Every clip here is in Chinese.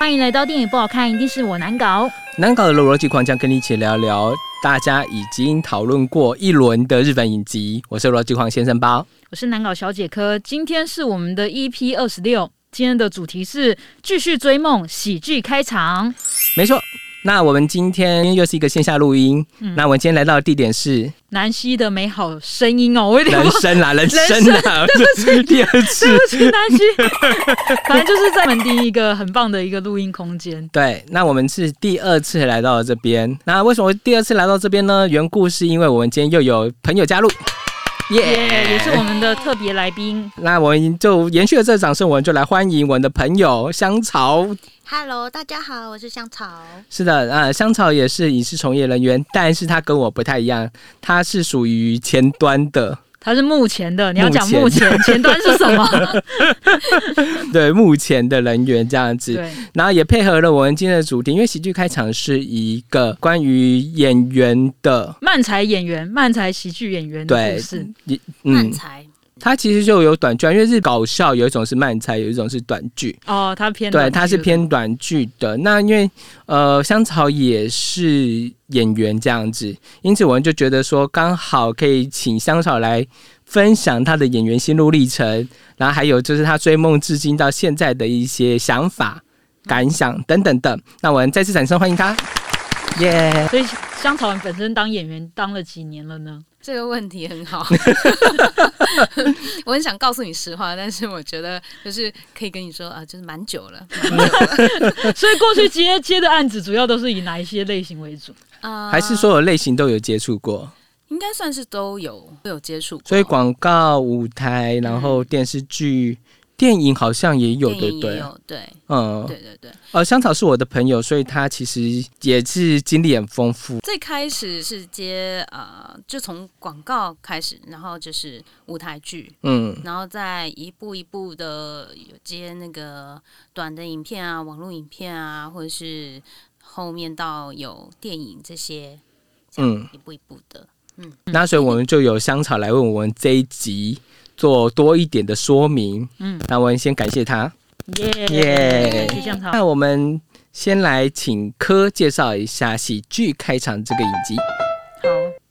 欢迎来到电影不好看，一定是我难搞。难搞的逻辑狂将跟你一起聊聊大家已经讨论过一轮的日本影集。我是逻辑狂先生包，我是难搞小姐科。今天是我们的 EP 二十六，今天的主题是继续追梦喜剧开场。没错。那我们今天又是一个线下录音。那我们今天来到的地点是南溪的美好声音哦，我有点人生啦，人生啦，对不起，第二次，对不起，南溪，反正就是在门第一个很棒的一个录音空间。对，那我们是第二次来到了这边。那为什么第二次来到这边呢？缘故是因为我们今天又有朋友加入。耶，也是我们的特别来宾。那我们就延续了这掌声，我们就来欢迎我们的朋友香草。Hello，大家好，我是香草。是的，呃，香草也是影视从业人员，但是他跟我不太一样，他是属于前端的。他是目前的，你要讲目前前端是什么？对，目前的人员这样子。然后也配合了我们今天的主题，因为喜剧开场是一个关于演员的漫才演员、漫才喜剧演员的故事。漫才。它其实就有短剧，因为是搞笑有一种是漫才，有一种是短剧。哦，它偏对，它是偏短剧的。那因为呃，香草也是演员这样子，因此我们就觉得说，刚好可以请香草来分享他的演员心路历程，然后还有就是他追梦至今到现在的一些想法、感想等等的。那我们再次掌声欢迎他，耶！所以香草本身当演员当了几年了呢？这个问题很好，我很想告诉你实话，但是我觉得就是可以跟你说啊，就是蛮久了。所以过去接接的案子主要都是以哪一些类型为主啊？还是所有类型都有接触过？应该算是都有都有接触过。所以广告、舞台，然后电视剧。电影好像也有，对不对？对，嗯，对对对。呃，香草是我的朋友，所以他其实也是经历很丰富。最开始是接呃，就从广告开始，然后就是舞台剧，嗯，然后再一步一步的有接那个短的影片啊、网络影片啊，或者是后面到有电影这些，嗯，一步一步的，嗯。那所以我们就有香草来问我们这一集。做多一点的说明，嗯，那我们先感谢他，耶，那我们先来请柯介绍一下喜剧开场这个影集。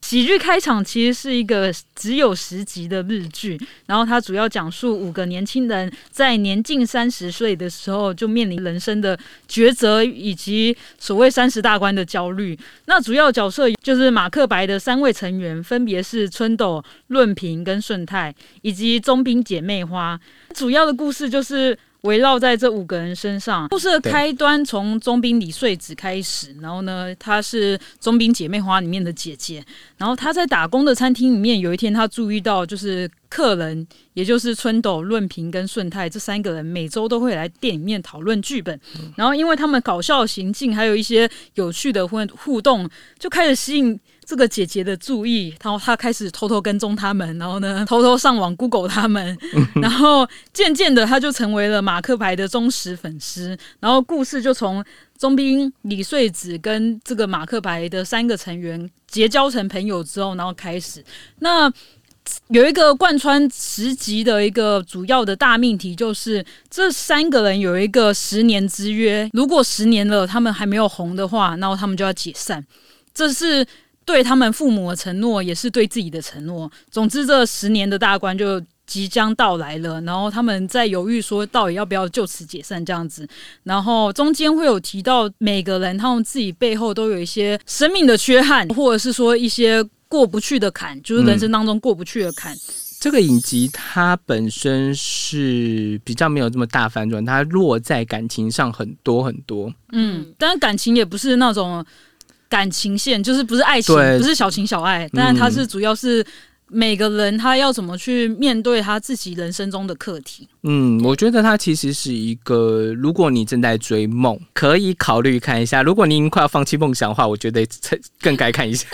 喜剧开场其实是一个只有十集的日剧，然后它主要讲述五个年轻人在年近三十岁的时候就面临人生的抉择以及所谓三十大关的焦虑。那主要角色就是马克白的三位成员，分别是春斗、润平跟顺太，以及中兵姐妹花。主要的故事就是。围绕在这五个人身上，故事的开端从中兵李穗子开始。然后呢，她是中兵姐妹花里面的姐姐。然后她在打工的餐厅里面，有一天她注意到，就是客人，也就是春斗、润平跟顺泰这三个人，每周都会来店里面讨论剧本。然后因为他们搞笑行径，还有一些有趣的互互动，就开始吸引。这个姐姐的注意，然后她开始偷偷跟踪他们，然后呢，偷偷上网 Google 他们，然后渐渐的，她就成为了马克牌的忠实粉丝。然后故事就从中兵李穗子跟这个马克白的三个成员结交成朋友之后，然后开始。那有一个贯穿十集的一个主要的大命题，就是这三个人有一个十年之约，如果十年了他们还没有红的话，那他们就要解散。这是。对他们父母的承诺，也是对自己的承诺。总之，这十年的大关就即将到来了。然后他们在犹豫，说到底要不要就此解散这样子。然后中间会有提到每个人他们自己背后都有一些生命的缺憾，或者是说一些过不去的坎，就是人生当中过不去的坎。这个影集它本身是比较没有这么大反转，它落在感情上很多很多。嗯，但是感情也不是那种。感情线就是不是爱情，不是小情小爱，但是它是主要是每个人他要怎么去面对他自己人生中的课题。嗯，我觉得它其实是一个，如果你正在追梦，可以考虑看一下；如果您快要放弃梦想的话，我觉得更该看一下。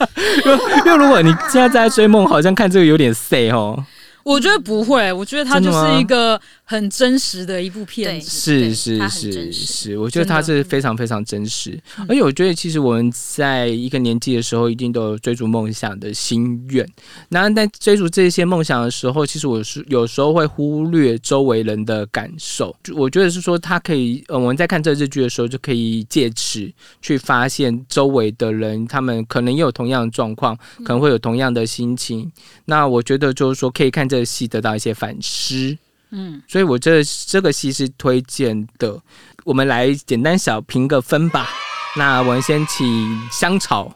因为如果你现在在追梦，好像看这个有点 say 哦。我觉得不会，我觉得它就是一个很真实的一部片子，是是是是，我觉得它是非常非常真实，而且我觉得其实我们在一个年纪的时候，一定都有追逐梦想的心愿。那在追逐这些梦想的时候，其实我是有时候会忽略周围人的感受。我觉得是说，他可以，呃，我们在看这日剧的时候，就可以借此去发现周围的人，他们可能也有同样的状况，可能会有同样的心情。那我觉得就是说，可以看这个戏得到一些反思。嗯，所以我这这个戏是推荐的。我们来简单小评个分吧。那我们先请香草。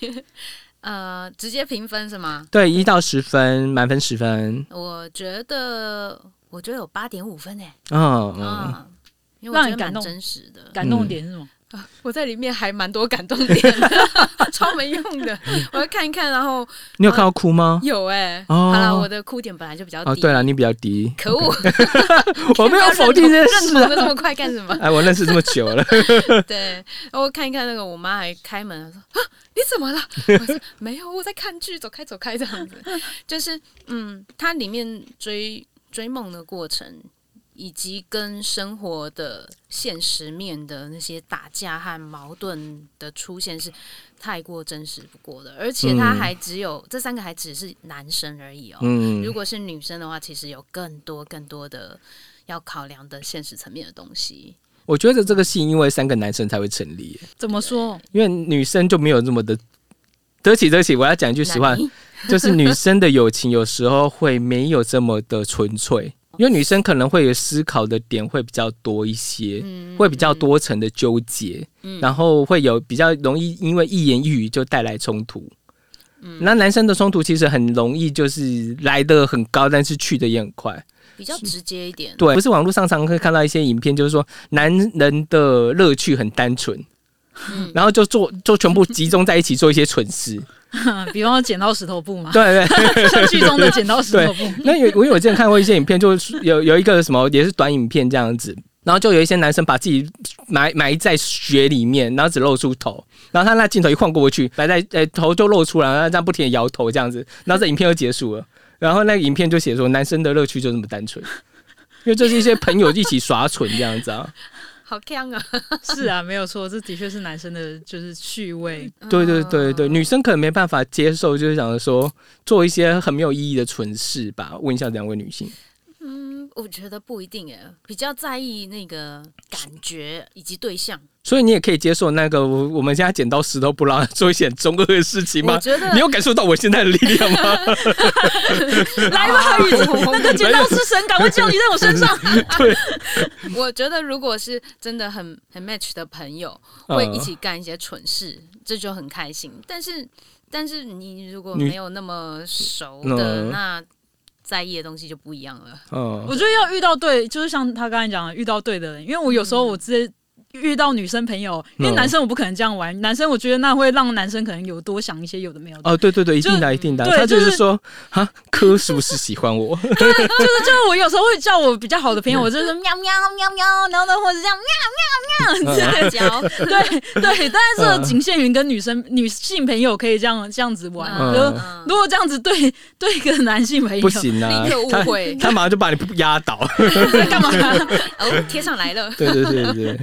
呃，直接评分是吗？对，一到十分，满分十分。我觉得，我觉得有八点五分诶。嗯嗯，因为我觉得蛮真实的。感动点是什么？我在里面还蛮多感动点，超没用的。我要看一看，然后你有看到哭吗？有哎。好了，我的哭点本来就比较低。哦，对了，你比较低。可恶！我没有否定这认同的这么快干什么？哎，我认识这么久了。对，我看一看那个，我妈还开门说：“啊，你怎么了？”我说：“没有，我在看剧，走开，走开。”这样子，就是嗯，它里面追追梦的过程。以及跟生活的现实面的那些打架和矛盾的出现是太过真实不过的，而且他还只有这三个还只是男生而已哦。嗯，如果是女生的话，其实有更多更多的要考量的现实层面的东西。我觉得这个戏因为三个男生才会成立。怎么说？因为女生就没有那么的得起得起。我要讲一句实话，就是女生的友情有时候会没有这么的纯粹。因为女生可能会有思考的点会比较多一些，会比较多层的纠结，然后会有比较容易因为一言一语就带来冲突。那男生的冲突其实很容易就是来的很高，但是去的也很快，比较直接一点。对，不是网络上常会看到一些影片，就是说男人的乐趣很单纯，然后就做就全部集中在一起做一些蠢事。比方说剪刀石头布嘛，对对，像剧中的剪刀石头布。那有我有之前看过一些影片，就是有有一个什么也是短影片这样子，然后就有一些男生把自己埋埋在雪里面，然后只露出头，然后他那镜头一晃过去，埋在呃头就露出来，然后这样不停的摇头这样子，然后这影片就结束了。然后那个影片就写说，男生的乐趣就这么单纯，因为这是一些朋友一起耍蠢这样子啊。好香啊！是啊，没有错，这的确是男生的，就是趣味。对对对对，女生可能没办法接受，就是想说做一些很没有意义的蠢事吧。问一下两位女性。嗯，我觉得不一定诶，比较在意那个感觉以及对象。所以你也可以接受那个我我们现在剪刀石头布拉做一些中二的事情吗？我觉得你有感受到我现在的力量吗？来吧，那个剪刀之神，赶快降临在我身上。对，我觉得如果是真的很很 match 的朋友，会一起干一些蠢事，这就很开心。但是但是你如果没有那么熟的，那在意的东西就不一样了。嗯，我觉得要遇到对，就是像他刚才讲的，遇到对的人，因为我有时候我直接。遇到女生朋友，因为男生我不可能这样玩。男生我觉得那会让男生可能有多想一些有的没有的。哦，对对对，一定的，一定的。他就是说，哈，柯是不是喜欢我？对，就是就是我有时候会叫我比较好的朋友，我就是喵喵喵喵，然后呢，或者这样喵喵喵这样叫。对对，但是仅限于跟女生女性朋友可以这样这样子玩。就如果这样子对对一个男性朋友不行啊，立刻误会，他马上就把你压倒。在干嘛？哦，贴上来了。对对对对。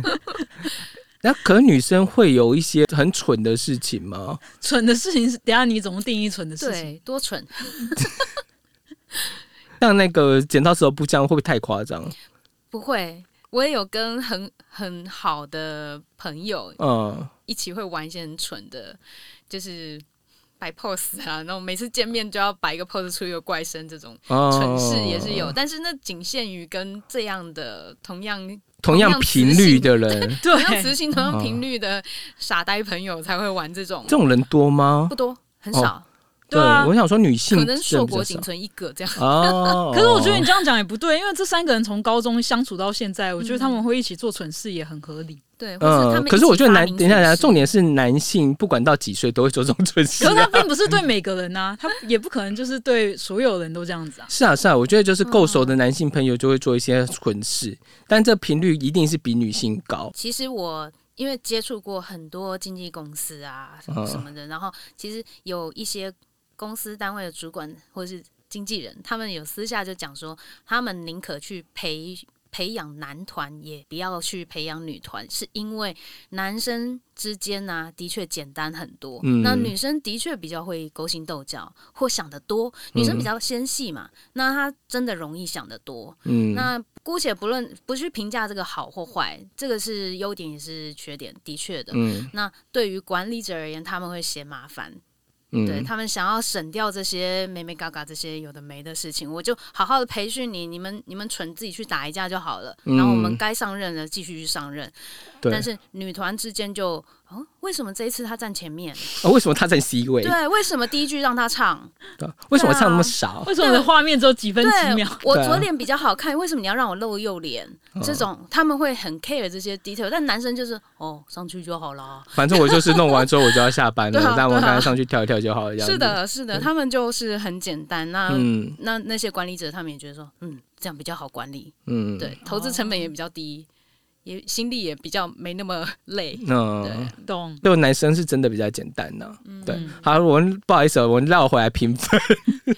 那可能女生会有一些很蠢的事情吗？蠢的事情是，等下你怎么定义蠢的事情？对，多蠢。像那个剪刀石头布这样，会不会太夸张？不会，我也有跟很很好的朋友，嗯，一起会玩一些很蠢的，就是摆 pose 啊，那种每次见面就要摆一个 pose 出一个怪声，这种蠢事也是有，但是那仅限于跟这样的同样。同样频率的人，同样磁性、同样频率的傻呆朋友才会玩这种。这种人多吗？不多，很少。对啊，我想说女性可能硕果仅存一个这样。哦，可是我觉得你这样讲也不对，因为这三个人从高中相处到现在，我觉得他们会一起做蠢事也很合理。对，嗯，可是我觉得男，等一下，重点是男性不管到几岁都会做这种蠢事。可是他并不是对每个人呐，他也不可能就是对所有人都这样子啊。是啊，是啊，我觉得就是够熟的男性朋友就会做一些蠢事，但这频率一定是比女性高。其实我因为接触过很多经纪公司啊什么什么的，然后其实有一些。公司单位的主管或者是经纪人，他们有私下就讲说，他们宁可去培培养男团，也不要去培养女团，是因为男生之间呢，的确简单很多。那女生的确比较会勾心斗角或想得多，女生比较纤细嘛，那她真的容易想得多。嗯，那姑且不论不去评价这个好或坏，这个是优点也是缺点，的确的。嗯，那对于管理者而言，他们会嫌麻烦。对他们想要省掉这些美美嘎嘎这些有的没的事情，我就好好的培训你，你们你们蠢自己去打一架就好了，然后我们该上任的继续去上任。但是女团之间就。为什么这一次他站前面？啊，为什么他在 C 位？对，为什么第一句让他唱？为什么唱那么少？为什么画面只有几分几秒？我左脸比较好看，为什么你要让我露右脸？这种他们会很 care 这些 detail，但男生就是哦，上去就好了。反正我就是弄完之后我就要下班了，但我刚才上去跳一跳就好了。是的，是的，他们就是很简单。那那那些管理者他们也觉得说，嗯，这样比较好管理。嗯，对，投资成本也比较低。也心力也比较没那么累，嗯，懂。对，男生是真的比较简单呢。对，好，我们不好意思，我们绕回来评分。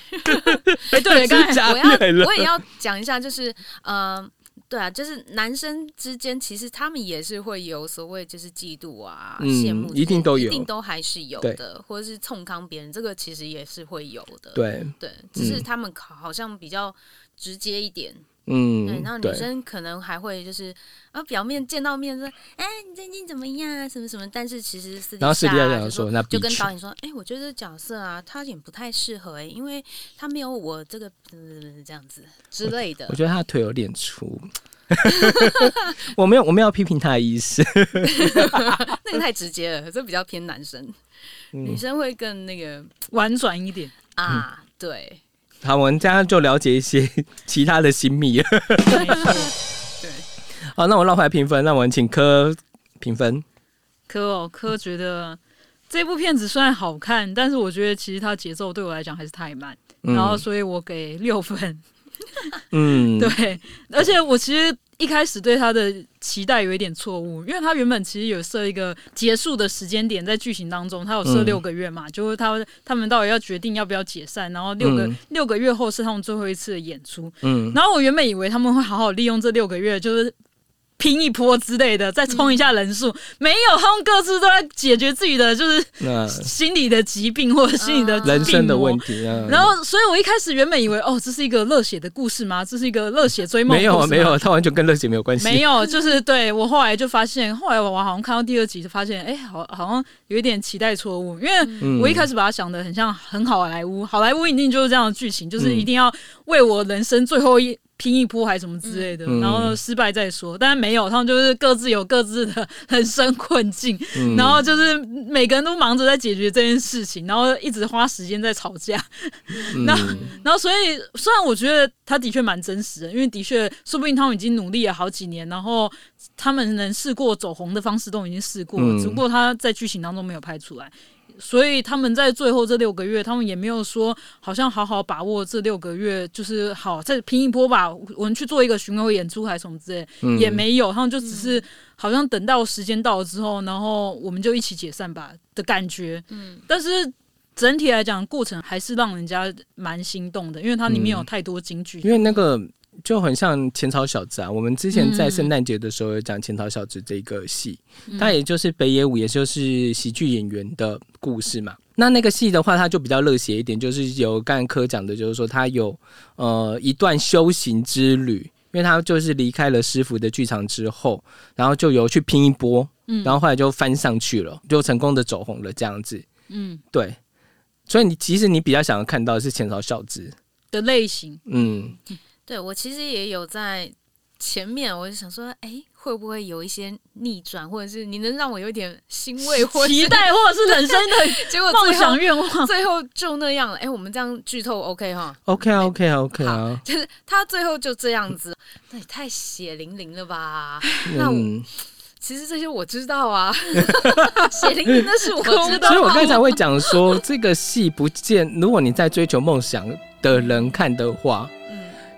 哎，对，刚才我要我也要讲一下，就是呃，对啊，就是男生之间其实他们也是会有所谓就是嫉妒啊、羡慕，一定都有，一定都还是有的，或者是冲康别人，这个其实也是会有的。对对，只是他们好像比较直接一点。嗯，对，然后女生可能还会就是，啊，表面见到面说，哎，你最近怎么样啊？什么什么？但是其实私底下说，那就跟导演说，哎，我觉得这角色啊，他也不太适合，哎，因为他没有我这个这样子之类的。我觉得他的腿有点粗，我没有，我没有批评他的意思，那个太直接了，这比较偏男生，女生会更那个婉转一点啊，对。好，我们这样就了解一些 其他的新密了。对，好，那我绕回来评分，那我们请柯评分。柯哦，柯觉得这部片子虽然好看，但是我觉得其实它节奏对我来讲还是太慢，然后所以我给六分。嗯，对，而且我其实。一开始对他的期待有一点错误，因为他原本其实有设一个结束的时间点，在剧情当中，他有设六个月嘛，就是他他们到底要决定要不要解散，然后六个六个月后是他们最后一次的演出，嗯，然后我原本以为他们会好好利用这六个月，就是。拼一波之类的，再冲一下人数，没有，他们各自都在解决自己的就是心理的疾病或者心理的人生的问题。然后，所以我一开始原本以为，哦，这是一个热血的故事吗？这是一个热血追梦？没有，没有，它完全跟热血没有关系。没有，就是对我后来就发现，后来我好像看到第二集就发现，哎，好，好像有一点期待错误，因为我一开始把它想的很像很好莱坞，好莱坞一定就是这样的剧情，就是一定要为我人生最后一。拼一波还是什么之类的，然后失败再说。但是没有，他们就是各自有各自的人生困境，然后就是每个人都忙着在解决这件事情，然后一直花时间在吵架。那然后所以虽然我觉得他的确蛮真实的，因为的确说不定他们已经努力了好几年，然后他们能试过走红的方式都已经试过了，只不过他在剧情当中没有拍出来。所以他们在最后这六个月，他们也没有说好像好好把握这六个月，就是好再拼一波吧。我们去做一个巡回演出还是什么之类，也没有。他们就只是好像等到时间到了之后，然后我们就一起解散吧的感觉。嗯，但是整体来讲，过程还是让人家蛮心动的，因为它里面有太多金句。因为那个。就很像浅草小子啊！我们之前在圣诞节的时候有讲浅草小子这个戏，它也就是北野武，也就是喜剧演员的故事嘛。那那个戏的话，它就比较热血一点，就是有干科讲的，就是说他有呃一段修行之旅，因为他就是离开了师傅的剧场之后，然后就有去拼一波，嗯，然后后来就翻上去了，就成功的走红了这样子，嗯，对。所以你其实你比较想要看到的是前朝小子的类型，嗯。对，我其实也有在前面，我就想说，哎，会不会有一些逆转，或者是你能让我有点欣慰或期待，或者是人生的 结果梦想愿望，最后就那样了。哎，我们这样剧透 OK 哈？OK 啊，OK 啊，OK 啊，就是他最后就这样子，那也太血淋淋了吧？那我其实这些我知道啊，血淋淋的是我知道，所以我刚才会讲说，这个戏不见，如果你在追求梦想的人看的话。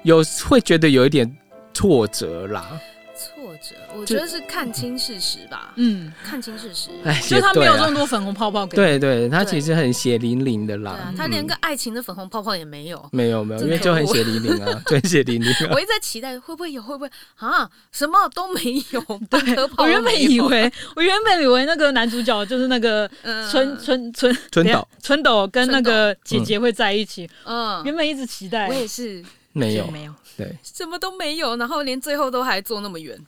有会觉得有一点挫折啦，挫折，我觉得是看清事实吧。嗯，看清事实，就他没有这么多粉红泡泡给。对对，他其实很血淋淋的啦。他连个爱情的粉红泡泡也没有。没有没有，因为就很血淋淋啊，就很血淋淋。我一直在期待会不会有，会不会啊？什么都没有。对，我原本以为，我原本以为那个男主角就是那个春春春春斗春斗跟那个姐姐会在一起。嗯，原本一直期待。我也是。没有没有。对，什么都没有，然后连最后都还坐那么远。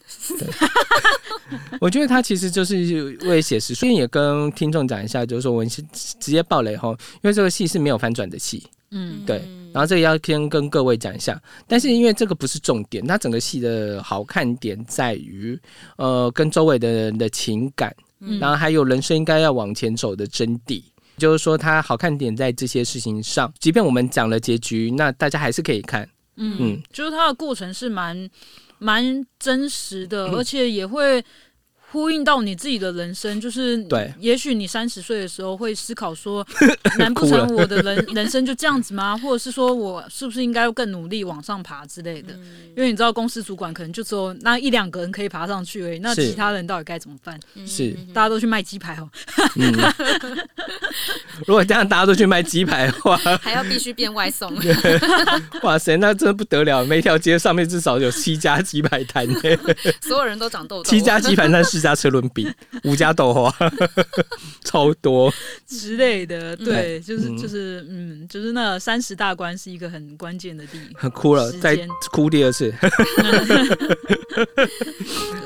我觉得他其实就是为写实，所以也跟听众讲一下，就是说我直接爆雷哈，因为这个戏是没有反转的戏。嗯，对。然后这个要先跟各位讲一下，但是因为这个不是重点，它整个戏的好看点在于，呃，跟周围的人的情感，然后还有人生应该要往前走的真谛。就是说，它好看点在这些事情上。即便我们讲了结局，那大家还是可以看。嗯，就是它的过程是蛮蛮真实的，而且也会。呼应到你自己的人生，就是对。也许你三十岁的时候会思考说，难不成我的人 人生就这样子吗？或者是说我是不是应该更努力往上爬之类的？因为你知道，公司主管可能就只有那一两个人可以爬上去而已，那其他人到底该怎么办？是大家都去卖鸡排哦。如果这样大家都去卖鸡排的话，还要必须变外送。哇塞，那真的不得了！每条街上面至少有七家鸡排摊，所有人都长痘痘。七家鸡排摊是。四家车轮饼，五家豆花，超多之类的。对，就是就是，嗯，就是那三十大关是一个很关键的地。很哭了，再哭第二次。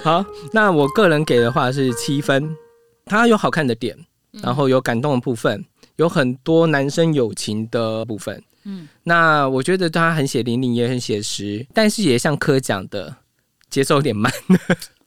好，那我个人给的话是七分。它有好看的点，然后有感动的部分，有很多男生友情的部分。嗯，那我觉得他很血淋淋，也很写实，但是也像柯讲的，节奏有点慢。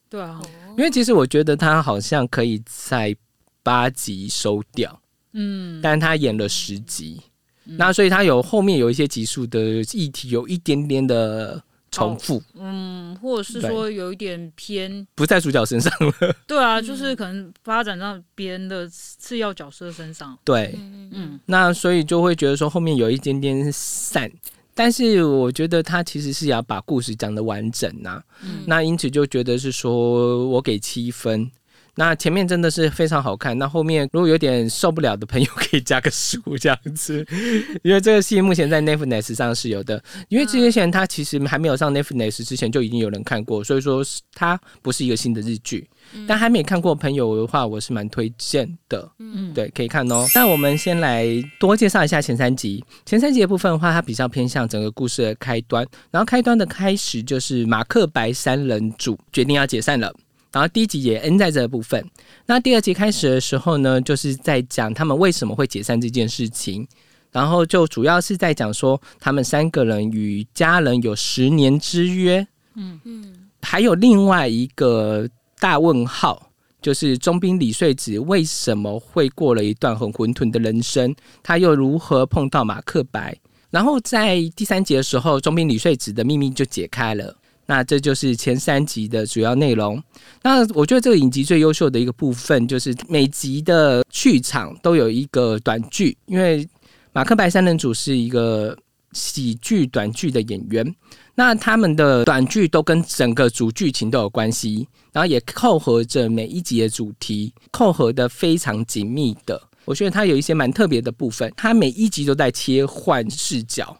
对啊。因为其实我觉得他好像可以在八集收掉，嗯，但他演了十集，那所以他有后面有一些集数的议题有一点点的重复，嗯，或者是说有一点偏不在主角身上了，对啊，就是可能发展到别人的次要角色身上，对，嗯，那所以就会觉得说后面有一点点散。但是我觉得他其实是要把故事讲的完整呐，那因此就觉得是说我给七分。那前面真的是非常好看，那后面如果有点受不了的朋友可以加个十五这样子，因为这个戏目前在 Netflix 上是有的。因为之前他其实还没有上 Netflix 之前就已经有人看过，所以说它不是一个新的日剧。但还没看过朋友的话，我是蛮推荐的。嗯，对，可以看哦。那我们先来多介绍一下前三集。前三集的部分的话，它比较偏向整个故事的开端。然后开端的开始就是马克白三人组决定要解散了。然后第一集也 N 在这部分。那第二集开始的时候呢，就是在讲他们为什么会解散这件事情。然后就主要是在讲说，他们三个人与家人有十年之约。嗯嗯，还有另外一个。大问号，就是中兵李穗子为什么会过了一段很混沌的人生？他又如何碰到马克白？然后在第三集的时候，中兵李穗子的秘密就解开了。那这就是前三集的主要内容。那我觉得这个影集最优秀的一个部分，就是每集的剧场都有一个短剧，因为马克白三人组是一个喜剧短剧的演员。那他们的短剧都跟整个主剧情都有关系，然后也扣合着每一集的主题，扣合的非常紧密的。我觉得它有一些蛮特别的部分，它每一集都在切换视角，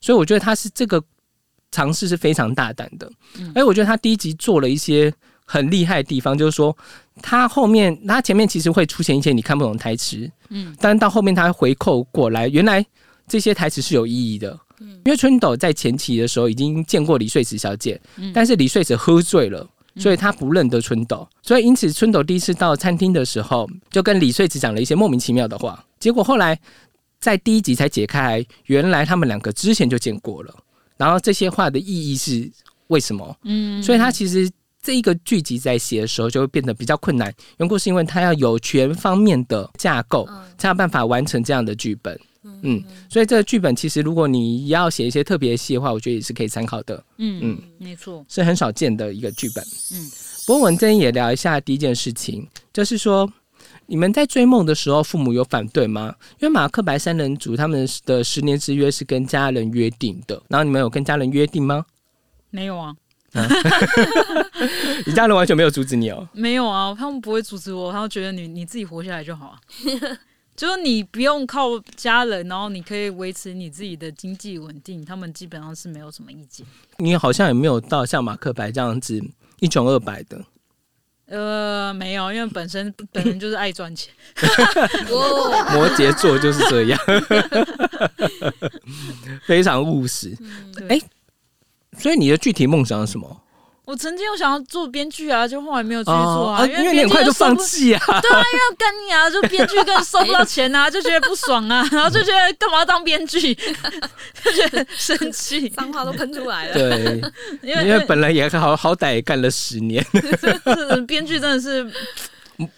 所以我觉得它是这个尝试是非常大胆的。哎，我觉得他第一集做了一些很厉害的地方，就是说他后面他前面其实会出现一些你看不懂的台词，嗯，但到后面他回扣过来，原来这些台词是有意义的。因为春斗在前期的时候已经见过李穗子小姐，但是李穗子喝醉了，所以他不认得春斗，所以因此春斗第一次到餐厅的时候，就跟李穗子讲了一些莫名其妙的话。结果后来在第一集才解开，原来他们两个之前就见过了。然后这些话的意义是为什么？嗯，所以他其实这一个剧集在写的时候就会变得比较困难，缘故是因为他要有全方面的架构，才有办法完成这样的剧本。嗯，所以这个剧本其实，如果你要写一些特别戏的话，我觉得也是可以参考的。嗯嗯，没错，是很少见的一个剧本。嗯，不过我们这边也聊一下第一件事情，就是说你们在追梦的时候，父母有反对吗？因为马克白三人组他们的十年之约是跟家人约定的，然后你们有跟家人约定吗？没有啊。你家人完全没有阻止你哦？没有啊，他们不会阻止我，他们觉得你你自己活下来就好啊。就是你不用靠家人，然后你可以维持你自己的经济稳定，他们基本上是没有什么意见。你好像也没有到像马克白这样子一穷二白的。呃，没有，因为本身本人就是爱赚钱。摩羯座就是这样，非常务实。哎，所以你的具体梦想是什么？我曾经有想要做编剧啊，就后来没有去做啊，因为你很快就放弃啊。对啊，因为干你啊，就编剧更收不到钱啊，就觉得不爽啊，然后就觉得干嘛当编剧，就觉得生气，脏话都喷出来了。对，因为因为本来也好好歹也干了十年，编剧真的是。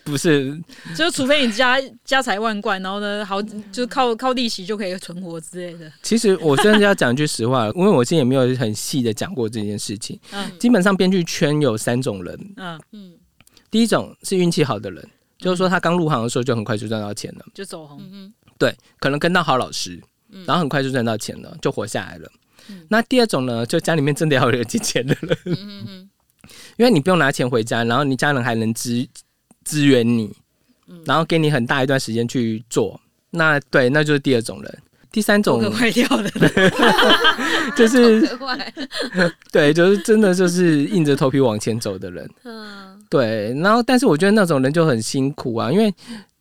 不是，就是除非你家家财万贯，然后呢，好，就是靠靠利息就可以存活之类的。其实我真的要讲句实话，因为我之前也没有很细的讲过这件事情。嗯，基本上编剧圈有三种人。嗯嗯，第一种是运气好的人，就是说他刚入行的时候就很快就赚到钱了，就走红。嗯对，可能跟到好老师，然后很快就赚到钱了，就活下来了。那第二种呢，就家里面真的要有金钱的人。嗯嗯嗯，因为你不用拿钱回家，然后你家人还能支。支援你，然后给你很大一段时间去做，那对，那就是第二种人。第三种 坏掉的，就是 对，就是真的就是硬着头皮往前走的人。嗯，对。然后，但是我觉得那种人就很辛苦啊，因为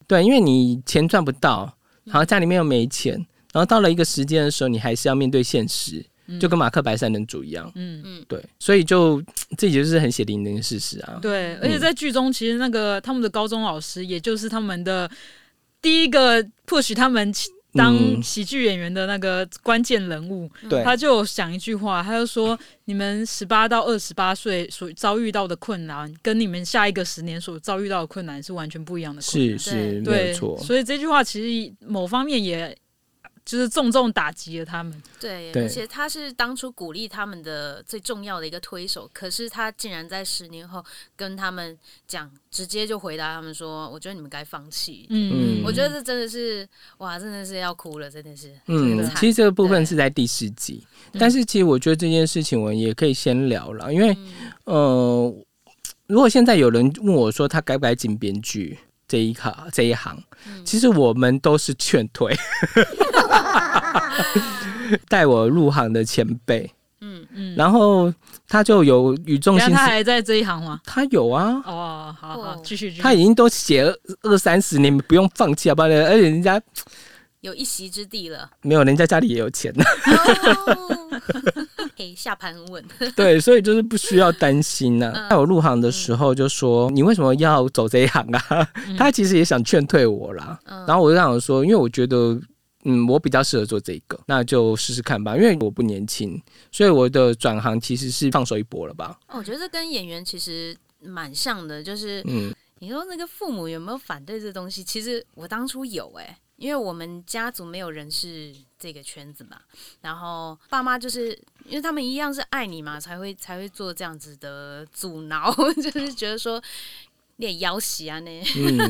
对，因为你钱赚不到，然后家里面又没钱，然后到了一个时间的时候，你还是要面对现实。就跟马克白三人组一样，嗯嗯，对，所以就这就是很血淋淋的事实啊。对，而且在剧中，其实那个他们的高中老师，也就是他们的第一个 push 他们当喜剧演员的那个关键人物，对，他就讲一句话，他就说：“你们十八到二十八岁所遭遇到的困难，跟你们下一个十年所遭遇到的困难是完全不一样的。”是是，没错。所以这句话其实某方面也。就是重重打击了他们，对，而且他是当初鼓励他们的最重要的一个推手，可是他竟然在十年后跟他们讲，直接就回答他们说：“我觉得你们该放弃。”嗯，我觉得这真的是，哇，真的是要哭了，真的是。嗯，其实这个部分是在第四集，但是其实我觉得这件事情我也可以先聊了，因为，呃，如果现在有人问我说他该不该进编剧？这一行这一行，其实我们都是劝退。带我入行的前辈，嗯嗯，然后他就有语重心，他还在这一行吗？他有啊。哦，好好继续。他已经都写了二三十年，不用放弃好，不好而且人家有一席之地了。没有，人家家里也有钱呢。可以下盘很稳，对，所以就是不需要担心呢。在我入行的时候就说：“你为什么要走这一行啊？”他其实也想劝退我啦。然后我就想说：“因为我觉得，嗯，我比较适合做这个，那就试试看吧。因为我不年轻，所以我的转行其实是放手一搏了吧。”我觉得跟演员其实蛮像的，就是嗯，你说那个父母有没有反对这东西？其实我当初有哎。因为我们家族没有人是这个圈子嘛，然后爸妈就是因为他们一样是爱你嘛，才会才会做这样子的阻挠，就是觉得说练腰喜啊那，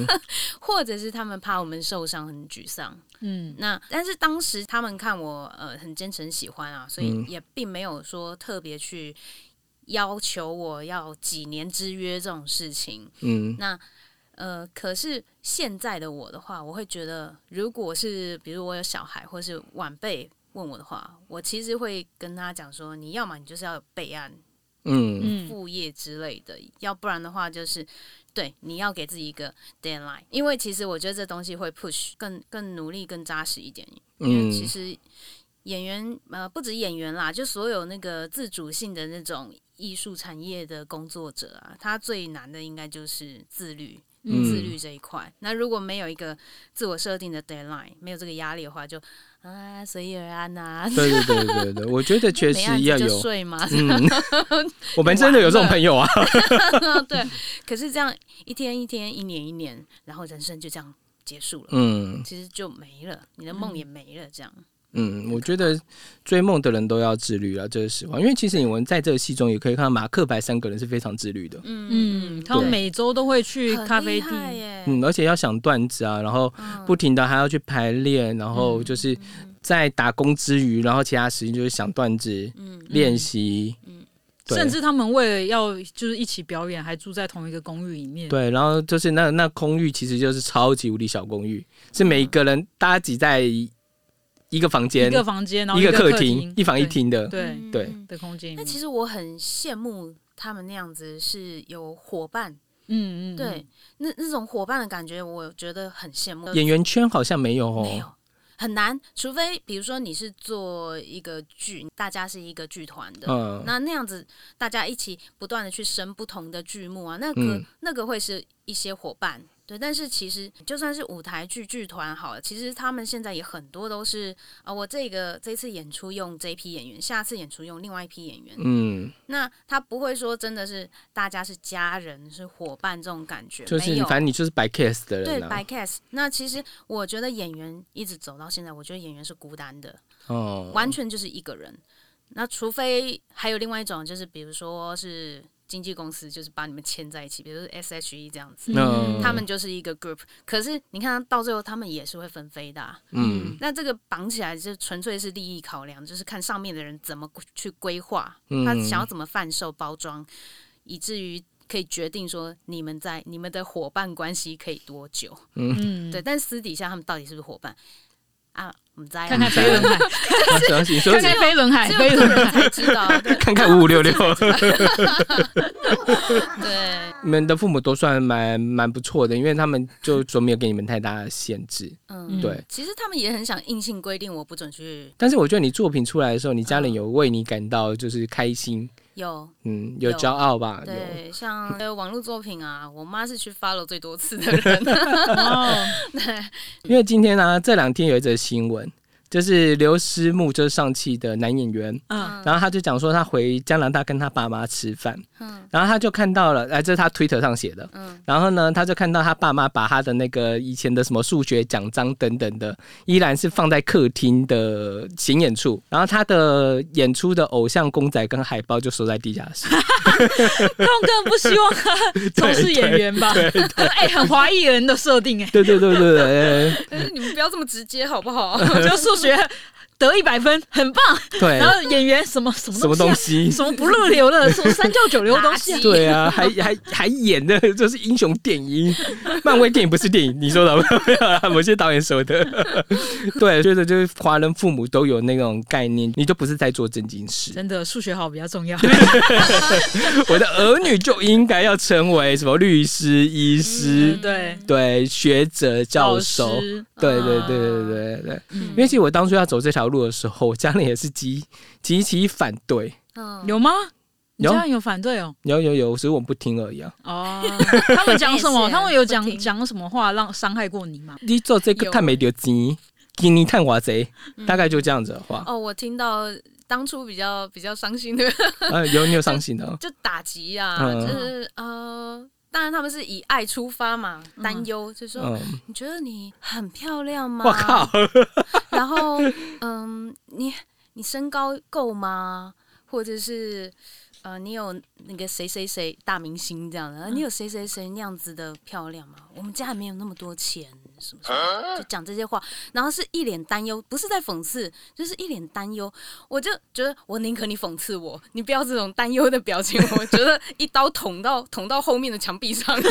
或者是他们怕我们受伤很沮丧，嗯，那但是当时他们看我呃很真诚喜欢啊，所以也并没有说特别去要求我要几年之约这种事情，嗯，那。呃，可是现在的我的话，我会觉得，如果是比如我有小孩或是晚辈问我的话，我其实会跟他讲说，你要么你就是要有备案，嗯，副业之类的，要不然的话就是对你要给自己一个 deadline，因为其实我觉得这东西会 push 更更努力更扎实一点，因为其实演员呃不止演员啦，就所有那个自主性的那种艺术产业的工作者啊，他最难的应该就是自律。自律这一块，那如果没有一个自我设定的 deadline，没有这个压力的话，就啊随遇而安呐。对对对对对，我觉得确实要有 睡嘛。我们真的有这种朋友啊。对，可是这样一天一天，一年一年，然后人生就这样结束了。嗯，其实就没了，你的梦也没了，这样。嗯，我觉得追梦的人都要自律啊，这是实话。因为其实你们在这个戏中也可以看到马克白三个人是非常自律的。嗯嗯，他们每周都会去咖啡店，嗯，而且要想段子啊，然后不停的还要去排练，然后就是在打工之余，然后其他时间就是想段子、嗯练习。嗯甚至他们为了要就是一起表演，还住在同一个公寓里面。对，然后就是那那公寓其实就是超级无敌小公寓，是每一个人大家挤在一个房间，一个房间，然后一个客厅，一房一厅的，对对的空间。那其实我很羡慕他们那样子是有伙伴，嗯嗯，对，那那种伙伴的感觉，我觉得很羡慕。演员圈好像没有哦，没有。很难，除非比如说你是做一个剧，大家是一个剧团的，那那样子大家一起不断的去生不同的剧目啊，那个那个会是一些伙伴。对，但是其实就算是舞台剧剧团好了，其实他们现在也很多都是啊，我这个这次演出用这批演员，下次演出用另外一批演员。嗯，那他不会说真的是大家是家人是伙伴这种感觉，就是反正你就是白 cast 的人。对，白 cast。那其实我觉得演员一直走到现在，我觉得演员是孤单的，哦，完全就是一个人。那除非还有另外一种，就是比如说是。经纪公司就是把你们牵在一起，比如说 S H E 这样子，他们就是一个 group。可是你看到最后，他们也是会分飞的。嗯，那这个绑起来就纯粹是利益考量，就是看上面的人怎么去规划，他想要怎么贩售包装，以至于可以决定说你们在你们的伙伴关系可以多久。嗯，对。但私底下他们到底是不是伙伴啊？我们再看看飞轮海，看看飞轮海，飞轮海才知道。看看五五六六。对，你们的父母都算蛮蛮不错的，因为他们就说没有给你们太大的限制。嗯，对。其实他们也很想硬性规定我不准去。但是我觉得你作品出来的时候，你家人有为你感到就是开心。有，嗯，有骄傲吧？对，像 网络作品啊，我妈是去 follow 最多次的人。对，因为今天呢，这两天有一则新闻。就是刘思慕，就是上汽的男演员，嗯，然后他就讲说他回加拿大跟他爸妈吃饭，嗯，然后他就看到了，哎，这是他推特上写的，嗯，然后呢，他就看到他爸妈把他的那个以前的什么数学奖章等等的，依然是放在客厅的显眼处，然后他的演出的偶像公仔跟海报就收在地下室，他们根本不希望他从事演员吧？哎，很华裔人的设定，哎，对对对对对，你们不要这么直接好不好？就数学得一百分，很棒。对，然后演员什么什么什么东西，什么不入流的，什么三教九流的东西。对啊，还还还演的就是英雄电影，漫威电影不是电影，你说的 没有啦，某些导演说的。对，觉得就是华人父母都有那种概念，你就不是在做正经事。真的，数学好比较重要。我的儿女就应该要成为什么律师、医师，对对，学者、教授，对对对对对对。因为其实我当初要走这条路的时候，我家人也是极极其反对。嗯，有吗？有家人有反对哦？有有有，所以我不听而已啊。哦，他们讲什么？他们有讲讲什么话让伤害过你吗？你做这个太没得钱，给你探我贼，大概就这样子的话。哦，我听到当初比较比较伤心的。呃，有你有伤心的？就打击啊，就是呃。当然，他们是以爱出发嘛，担忧就说：“你觉得你很漂亮吗？”我靠！然后，嗯，你你身高够吗？或者是？呃，你有那个谁谁谁大明星这样的？你有谁谁谁那样子的漂亮吗？我们家还没有那么多钱，什么什么，就讲这些话，然后是一脸担忧，不是在讽刺，就是一脸担忧。我就觉得，我宁可你讽刺我，你不要这种担忧的表情，我觉得一刀捅到捅到后面的墙壁上去。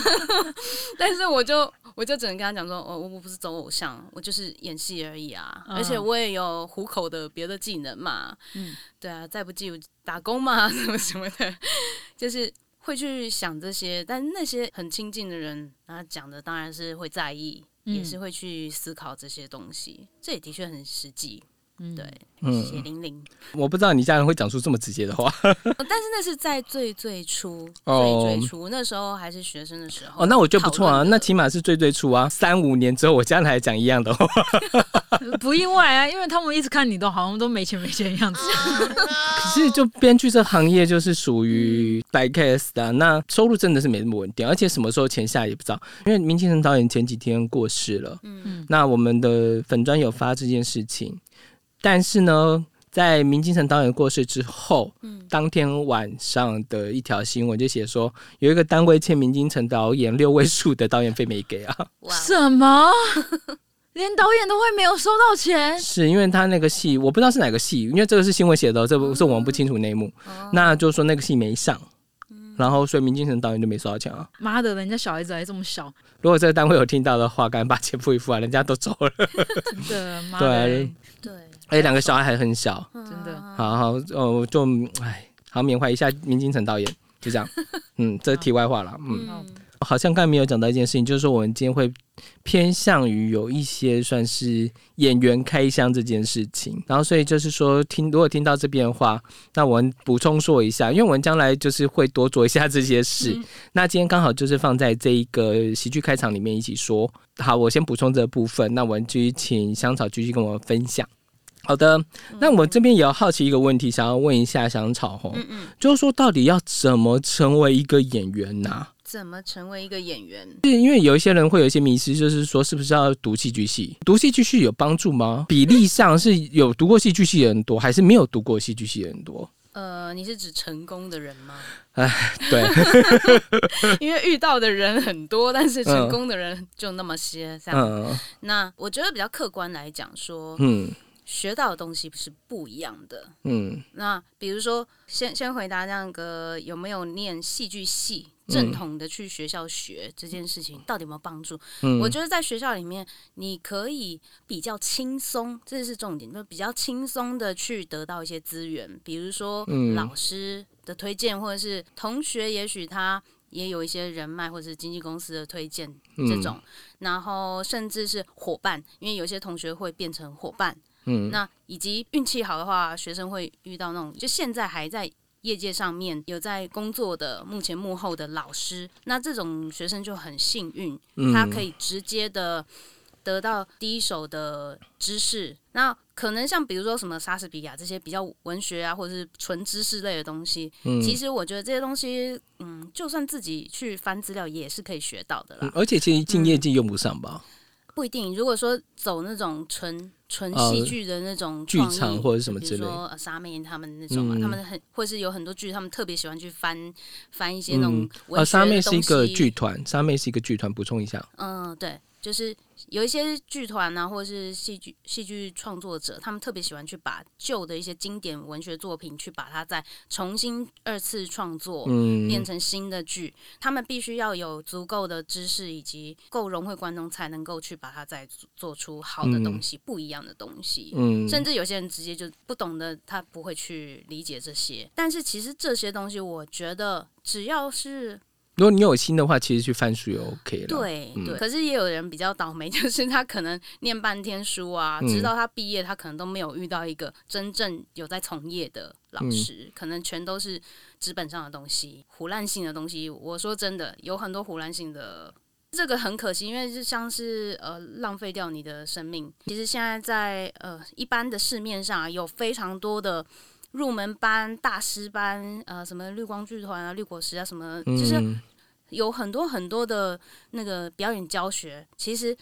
但是我就。我就只能跟他讲说，我我不是走偶像，我就是演戏而已啊，而且我也有糊口的别的技能嘛，嗯，对啊，再不济打工嘛，什么什么的，就是会去想这些，但那些很亲近的人，他讲的当然是会在意，也是会去思考这些东西，这也的确很实际。对，血淋淋。我不知道你家人会讲出这么直接的话，但是那是在最最初，最最初那时候还是学生的时候。哦，那我觉得不错啊，那起码是最最初啊。三五年之后，我家人还讲一样的话，不意外啊，因为他们一直看你都好像都没钱没钱的样子。可是就编剧这行业就是属于白 case 的，那收入真的是没那么稳定，而且什么时候钱下也不知道。因为明清城导演前几天过世了，嗯，那我们的粉专有发这件事情。但是呢，在明金城导演过世之后，嗯，当天晚上的一条新闻就写说，有一个单位欠明金城导演六位数的导演费没给啊？什么？连导演都会没有收到钱，是因为他那个戏我不知道是哪个戏，因为这个是新闻写的，这不是我们不清楚内幕。那就是说那个戏没上，然后所以明金城导演就没收到钱啊。妈的，人家小孩子还这么小，如果这个单位有听到的话，赶紧把钱付一付啊，人家都走了。真的，妈的，对，而且两个小孩还很小，真的。好好哦，就哎，好缅怀一下明金城导演，就这样。嗯，这是题外话了。嗯。好像刚才没有讲到一件事情，就是说我们今天会偏向于有一些算是演员开箱这件事情，然后所以就是说听如果听到这边的话，那我们补充说一下，因为我们将来就是会多做一下这些事。那今天刚好就是放在这一个喜剧开场里面一起说。好，我先补充这部分，那我们继续请香草继续跟我们分享。好的，那我这边也要好奇一个问题，想要问一下香草吼，就是说到底要怎么成为一个演员呢？怎么成为一个演员？是因为有一些人会有一些迷失，就是说是不是要读戏剧系？读戏剧系有帮助吗？比例上是有读过戏剧系的人多，还是没有读过戏剧系的人多？呃，你是指成功的人吗？哎，对，因为遇到的人很多，但是成功的人就那么些。这样，那我觉得比较客观来讲说，嗯。学到的东西是不一样的。嗯，那比如说，先先回答那个有没有念戏剧系正统的去学校学这件事情，到底有没有帮助？嗯，我觉得在学校里面，你可以比较轻松，这是重点，就比较轻松的去得到一些资源，比如说老师的推荐，或者是同学，也许他也有一些人脉，或者是经纪公司的推荐这种，然后甚至是伙伴，因为有些同学会变成伙伴。嗯，那以及运气好的话，学生会遇到那种就现在还在业界上面有在工作的幕前幕后的老师，那这种学生就很幸运，他可以直接的得到第一手的知识。那可能像比如说什么莎士比亚这些比较文学啊，或者是纯知识类的东西，其实我觉得这些东西，嗯，就算自己去翻资料也是可以学到的啦。而且其实进业绩用不上吧？不一定。如果说走那种纯纯戏剧的那种剧场或者什么之类，比如说沙妹他们那种，他们很或是有很多剧，他们特别喜欢去翻翻一些那种。呃，沙妹是一个剧团，沙妹是一个剧团，补充一下。嗯，对。就是有一些剧团啊，或者是戏剧戏剧创作者，他们特别喜欢去把旧的一些经典文学作品，去把它再重新二次创作，嗯，变成新的剧。他们必须要有足够的知识以及够融会贯通，才能够去把它再做出好的东西，不一样的东西。嗯，甚至有些人直接就不懂得，他不会去理解这些。但是其实这些东西，我觉得只要是。如果你有心的话，其实去翻书也 OK 了。对对，可是也有人比较倒霉，就是他可能念半天书啊，直到他毕业，他可能都没有遇到一个真正有在从业的老师，可能全都是纸本上的东西，胡乱性的东西。我说真的，有很多胡乱性的，这个很可惜，因为就像是呃浪费掉你的生命。其实现在在呃一般的市面上有非常多的入门班、大师班，呃什么绿光剧团啊、绿果实啊，什么就是。有很多很多的那个表演教学，其实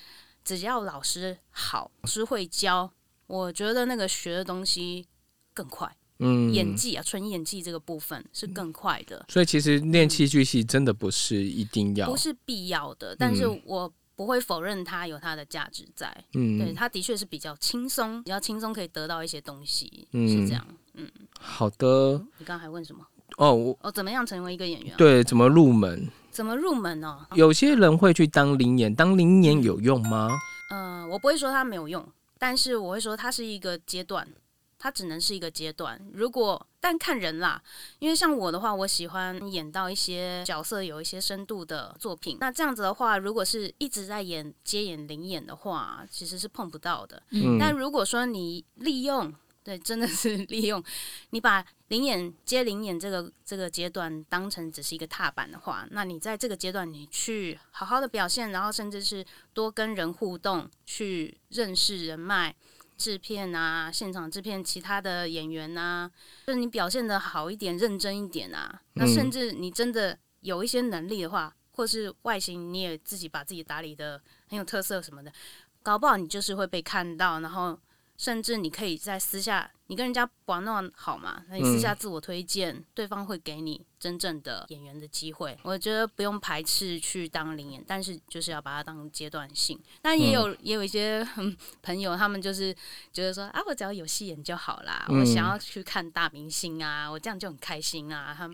只要老师好，老师会教，我觉得那个学的东西更快。嗯，演技啊，纯演技这个部分是更快的。所以其实练戏剧系真的不是一定要，不是必要的。但是我不会否认它有它的价值在。嗯，对，它的确是比较轻松，比较轻松可以得到一些东西，嗯是这样。嗯，好的。你刚刚还问什么？哦，我哦，怎么样成为一个演员？对，怎么入门？怎么入门呢？有些人会去当灵演，当灵演有用吗？呃，我不会说它没有用，但是我会说它是一个阶段，它只能是一个阶段。如果但看人啦，因为像我的话，我喜欢演到一些角色有一些深度的作品。那这样子的话，如果是一直在演接演灵演的话，其实是碰不到的。嗯，但如果说你利用。对，真的是 利用你把灵演接灵演这个这个阶段当成只是一个踏板的话，那你在这个阶段你去好好的表现，然后甚至是多跟人互动，去认识人脉、制片啊、现场制片、其他的演员啊，就是你表现的好一点、认真一点啊，那甚至你真的有一些能力的话，或是外形你也自己把自己打理的很有特色什么的，搞不好你就是会被看到，然后。甚至你可以在私下你跟人家玩弄好嘛，那你私下自我推荐，对方会给你真正的演员的机会。我觉得不用排斥去当零演，但是就是要把它当阶段性。但也有也有一些朋友，他们就是觉得说啊，我只要有戏演就好啦，我想要去看大明星啊，我这样就很开心啊。他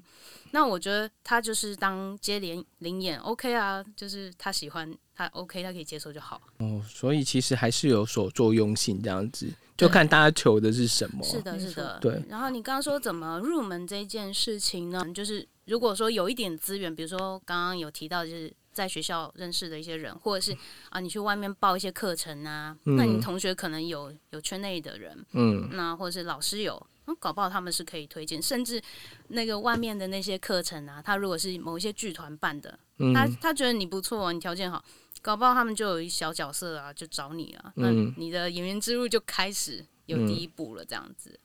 那我觉得他就是当接连零演 OK 啊，就是他喜欢他 OK，他可以接受就好。哦，所以其实还是有所作用性这样子。就看大家求的是什么。是的，是的。对。然后你刚刚说怎么入门这件事情呢？就是如果说有一点资源，比如说刚刚有提到，就是在学校认识的一些人，或者是啊，你去外面报一些课程啊，那你同学可能有有圈内的人，嗯，那或者是老师有，那搞不好他们是可以推荐，甚至那个外面的那些课程啊，他如果是某一些剧团办的，他他觉得你不错，你条件好。搞不好他们就有一小角色啊，就找你了。那你的演员之路就开始有第一步了，这样子。